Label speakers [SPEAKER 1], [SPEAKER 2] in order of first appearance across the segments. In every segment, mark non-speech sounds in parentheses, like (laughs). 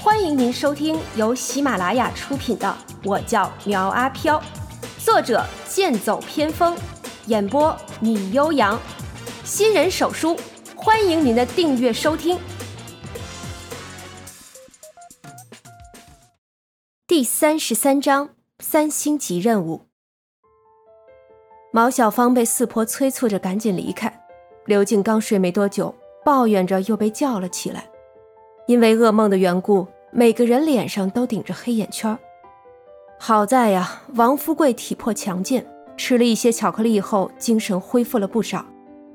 [SPEAKER 1] 欢迎您收听由喜马拉雅出品的《我叫苗阿飘》，作者剑走偏锋，演播米悠扬，新人手书，欢迎您的订阅收听。第三十三章三星级任务。毛小芳被四婆催促着赶紧离开，刘静刚睡没多久，抱怨着又被叫了起来。因为噩梦的缘故，每个人脸上都顶着黑眼圈。好在呀，王富贵体魄强健，吃了一些巧克力后，精神恢复了不少，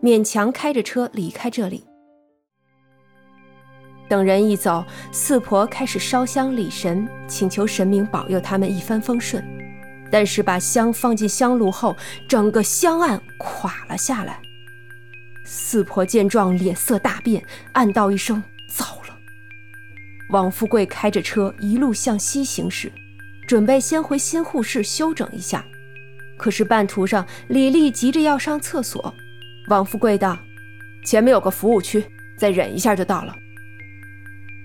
[SPEAKER 1] 勉强开着车离开这里。等人一走，四婆开始烧香礼神，请求神明保佑他们一帆风顺。但是把香放进香炉后，整个香案垮了下来。四婆见状，脸色大变，暗道一声：“！”王富贵开着车一路向西行驶，准备先回新护士休整一下。可是半途上，李丽急着要上厕所。王富贵道：“前面有个服务区，再忍一下就到了。”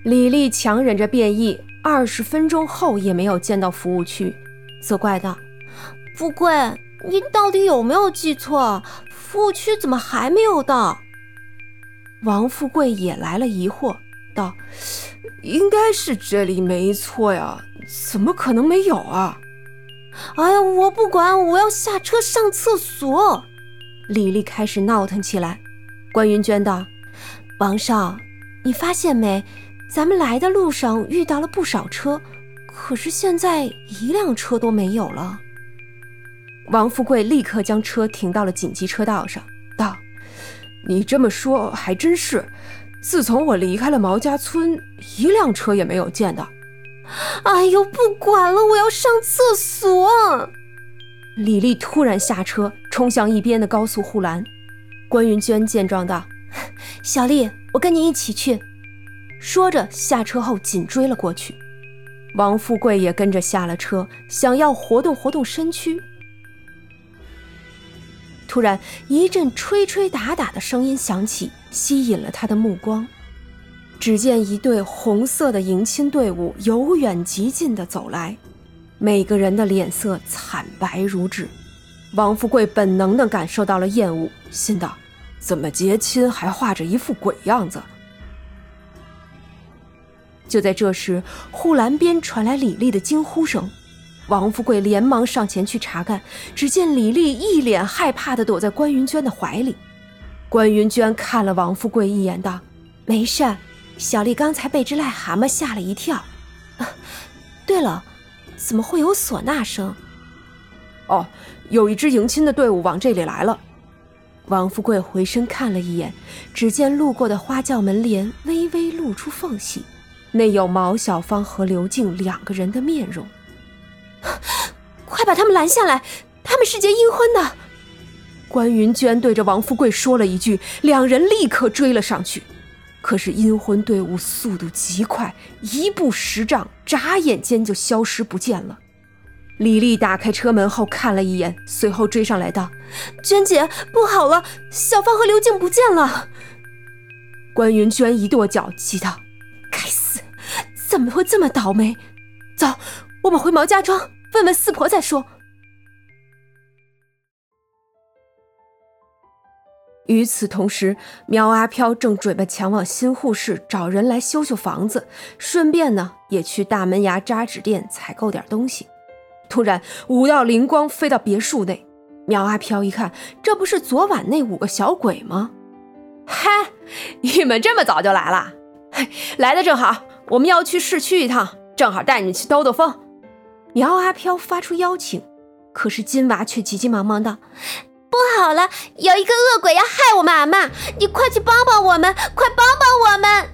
[SPEAKER 1] 李丽强忍着便意，二十分钟后也没有见到服务区，责怪道：“
[SPEAKER 2] 富贵，你到底有没有记错？服务区怎么还没有到？”
[SPEAKER 1] 王富贵也来了疑惑，道。应该是这里没错呀，怎么可能没有啊？
[SPEAKER 2] 哎呀，我不管，我要下车上厕所。
[SPEAKER 1] 李丽开始闹腾起来。关云娟道：“
[SPEAKER 2] 王少，你发现没？咱们来的路上遇到了不少车，可是现在一辆车都没有了。”
[SPEAKER 1] 王富贵立刻将车停到了紧急车道上，道：“你这么说还真是。”自从我离开了毛家村，一辆车也没有见到。
[SPEAKER 2] 哎呦，不管了，我要上厕所。
[SPEAKER 1] 李丽突然下车，冲向一边的高速护栏。关云娟见状道：“
[SPEAKER 2] 小丽，我跟你一起去。”
[SPEAKER 1] 说着下车后紧追了过去。王富贵也跟着下了车，想要活动活动身躯。突然，一阵吹吹打打的声音响起，吸引了他的目光。只见一队红色的迎亲队伍由远及近的走来，每个人的脸色惨白如纸。王富贵本能的感受到了厌恶，心道：怎么结亲还画着一副鬼样子？就在这时，护栏边传来李丽的惊呼声。王富贵连忙上前去查看，只见李丽一脸害怕地躲在关云娟的怀里。关云娟看了王富贵一眼，道：“
[SPEAKER 2] 没事，小丽刚才被只癞蛤蟆吓了一跳。对了，怎么会有唢呐声？
[SPEAKER 1] 哦，有一支迎亲的队伍往这里来了。”王富贵回身看了一眼，只见路过的花轿门帘微微露出缝隙，内有毛小芳和刘静两个人的面容。
[SPEAKER 2] 快把他们拦下来！他们是结阴婚的。
[SPEAKER 1] 关云娟对着王富贵说了一句，两人立刻追了上去。可是阴婚队伍速度极快，一步十丈，眨眼间就消失不见了。李丽打开车门后看了一眼，随后追上来道：“
[SPEAKER 2] 娟姐，不好了，小芳和刘静不见了。”
[SPEAKER 1] 关云娟一跺脚，急道：“
[SPEAKER 2] 该死，怎么会这么倒霉？走！”我们回毛家庄问问四婆再说。
[SPEAKER 1] 与此同时，苗阿飘正准备前往新护士找人来修修房子，顺便呢也去大门牙扎纸店采购点东西。突然，五道灵光飞到别墅内，苗阿飘一看，这不是昨晚那五个小鬼吗？
[SPEAKER 3] 嗨，你们这么早就来了，来的正好，我们要去市区一趟，正好带你去兜兜风。
[SPEAKER 1] 苗阿飘发出邀请，可是金娃却急急忙忙道：“
[SPEAKER 2] 不好了，有一个恶鬼要害我们阿妈，你快去帮帮我们，快帮帮我们！”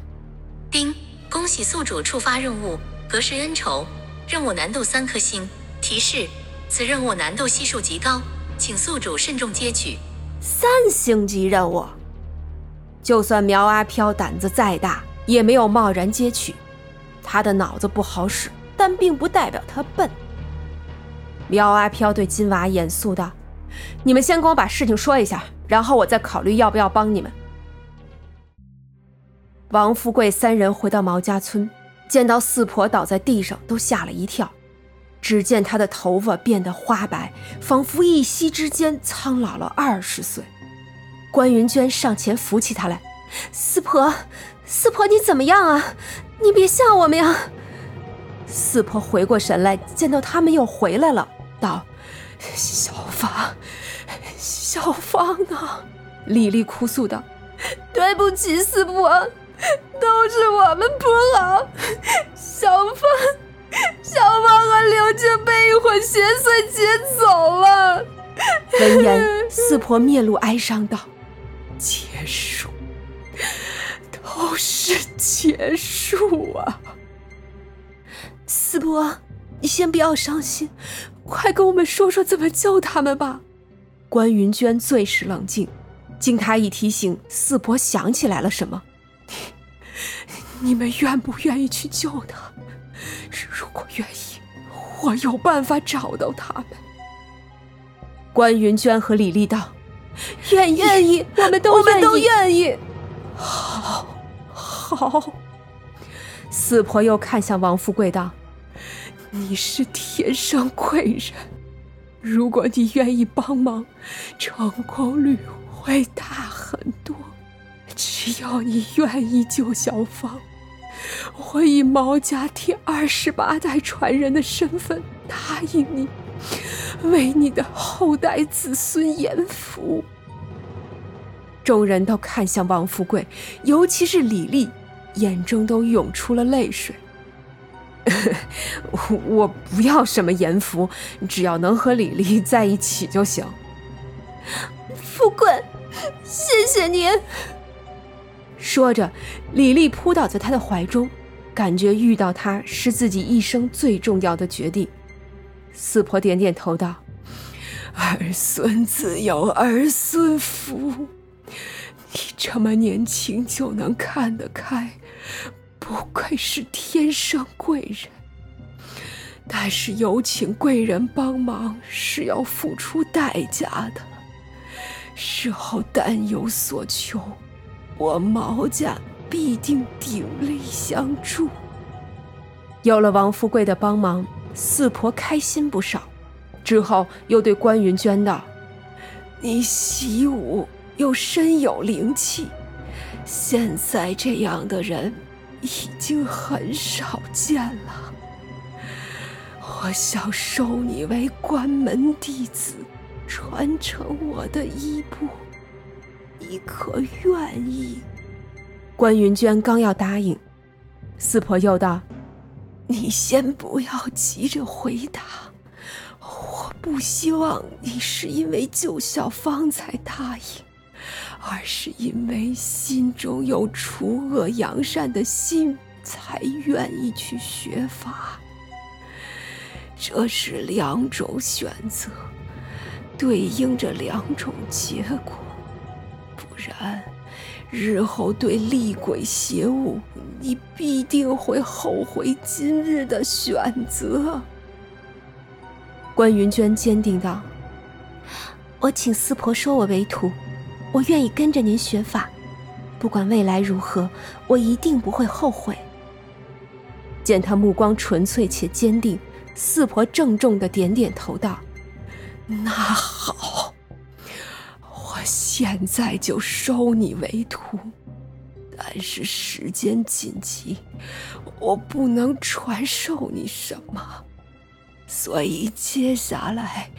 [SPEAKER 4] 叮，恭喜宿主触发任务，隔世恩仇，任务难度三颗星。提示：此任务难度系数极高，请宿主慎重接取。
[SPEAKER 1] 三星级任务，就算苗阿飘胆子再大，也没有贸然接取，他的脑子不好使。但并不代表他笨。苗阿飘对金娃严肃道：“你们先跟我把事情说一下，然后我再考虑要不要帮你们。”王富贵三人回到毛家村，见到四婆倒在地上，都吓了一跳。只见她的头发变得花白，仿佛一夕之间苍老了二十岁。关云娟上前扶起她来：“
[SPEAKER 2] 四婆，四婆，你怎么样啊？你别吓我们呀！”
[SPEAKER 1] 四婆回过神来，见到他们又回来了，道：“小芳，小芳啊！”李丽哭诉道：“
[SPEAKER 3] 对不起，四婆，都是我们不好。小芳，小芳和刘静被一伙邪祟劫走了。”
[SPEAKER 1] 闻言，四婆面露哀伤道：“结束，都是结束啊！”
[SPEAKER 2] 四伯，你先不要伤心，快跟我们说说怎么救他们吧。
[SPEAKER 1] 关云娟最是冷静，经她一提醒，四伯想起来了什么：“ (laughs) 你们愿不愿意去救他？如果愿意，我有办法找到他们。”关云娟和李丽道：“
[SPEAKER 2] 愿意，愿意，我们都
[SPEAKER 3] 我们都愿意。”
[SPEAKER 1] 好，好。四婆又看向王富贵道：“你是天生贵人，如果你愿意帮忙，成功率会大很多。只要你愿意救小芳，我以毛家第二十八代传人的身份答应你，为你的后代子孙延福。”众人都看向王富贵，尤其是李丽。眼中都涌出了泪水。(laughs) 我不要什么严福，只要能和李丽在一起就行。
[SPEAKER 2] 富贵，谢谢您。
[SPEAKER 1] 说着，李丽扑倒在他的怀中，感觉遇到他是自己一生最重要的决定。四婆点点头道：“儿孙自有儿孙福，你这么年轻就能看得开。”不愧是天生贵人，但是有请贵人帮忙是要付出代价的，事后但有所求，我毛家必定鼎力相助。有了王富贵的帮忙，四婆开心不少。之后又对关云娟道：“你习武又身有灵气。”现在这样的人已经很少见了。我想收你为关门弟子，传承我的衣钵，你可愿意？关云娟刚要答应，四婆又道：“你先不要急着回答，我不希望你是因为救小芳才答应。”而是因为心中有除恶扬善的心，才愿意去学法。这是两种选择，对应着两种结果。不然，日后对厉鬼邪物，你必定会后悔今日的选择。关云娟坚定道：“
[SPEAKER 2] 我请四婆收我为徒。”我愿意跟着您学法，不管未来如何，我一定不会后悔。
[SPEAKER 1] 见他目光纯粹且坚定，四婆郑重的点点头道：“那好，我现在就收你为徒。但是时间紧急，我不能传授你什么。”所以接下来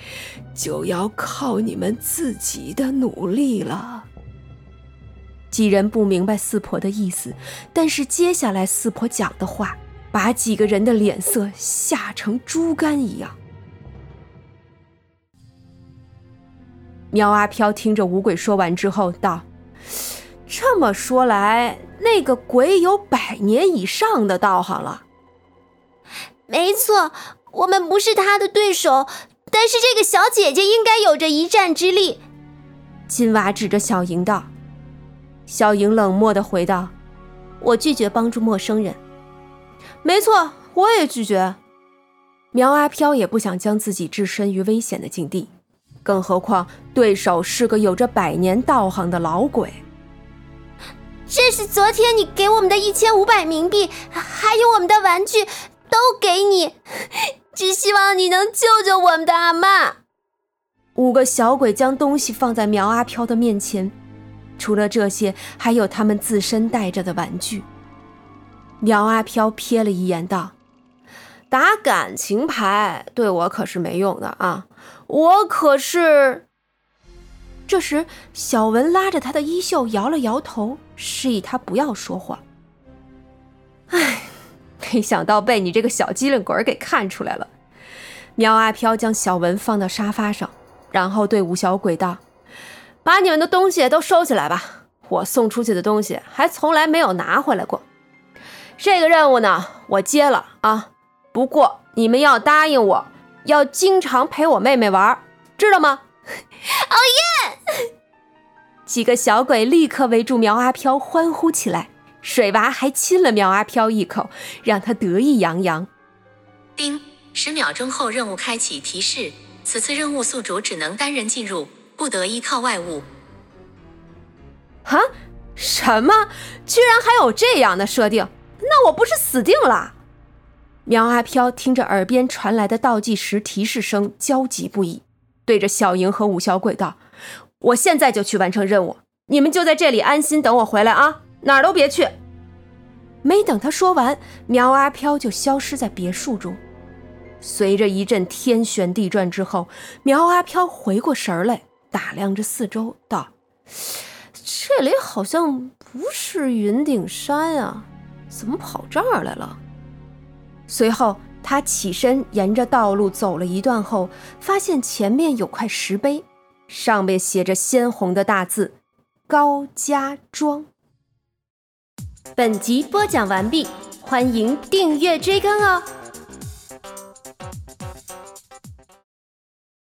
[SPEAKER 1] 就要靠你们自己的努力了。几人不明白四婆的意思，但是接下来四婆讲的话，把几个人的脸色吓成猪肝一样。苗阿飘听着五鬼说完之后道：“这么说来，那个鬼有百年以上的道行了。”
[SPEAKER 2] 没错。我们不是他的对手，但是这个小姐姐应该有着一战之力。
[SPEAKER 1] 金娃指着小莹道：“小莹冷漠的回道：‘
[SPEAKER 2] 我拒绝帮助陌生人。’
[SPEAKER 3] 没错，我也拒绝。
[SPEAKER 1] 苗阿飘也不想将自己置身于危险的境地，更何况对手是个有着百年道行的老鬼。
[SPEAKER 2] 这是昨天你给我们的一千五百冥币，还有我们的玩具，都给你，只希望你能救救我们的阿妈。
[SPEAKER 1] 五个小鬼将东西放在苗阿飘的面前，除了这些，还有他们自身带着的玩具。苗阿飘瞥了一眼，道：“打感情牌对我可是没用的啊，我可是……”这时，小文拉着他的衣袖，摇了摇头，示意他不要说话。唉，没想到被你这个小机灵鬼给看出来了。苗阿飘将小文放到沙发上，然后对五小鬼道：“把你们的东西都收起来吧，我送出去的东西还从来没有拿回来过。这个任务呢，我接了啊，不过你们要答应我，要经常陪我妹妹玩，知道吗？” (laughs)
[SPEAKER 2] 哦耶！
[SPEAKER 1] 几个小鬼立刻围住苗阿飘欢呼起来，水娃还亲了苗阿飘一口，让他得意洋洋。
[SPEAKER 4] 叮，十秒钟后任务开启提示：此次任务宿主只能单人进入，不得依靠外物。
[SPEAKER 1] 啊？什么？居然还有这样的设定？那我不是死定了？苗阿飘听着耳边传来的倒计时提示声，焦急不已。对着小莹和五小鬼道：“我现在就去完成任务，你们就在这里安心等我回来啊，哪儿都别去。”没等他说完，苗阿飘就消失在别墅中。随着一阵天旋地转之后，苗阿飘回过神来，打量着四周，道：“这里好像不是云顶山啊，怎么跑这儿来了？”随后。他起身，沿着道路走了一段后，发现前面有块石碑，上面写着鲜红的大字“高家庄”。本集播讲完毕，欢迎订阅追更哦。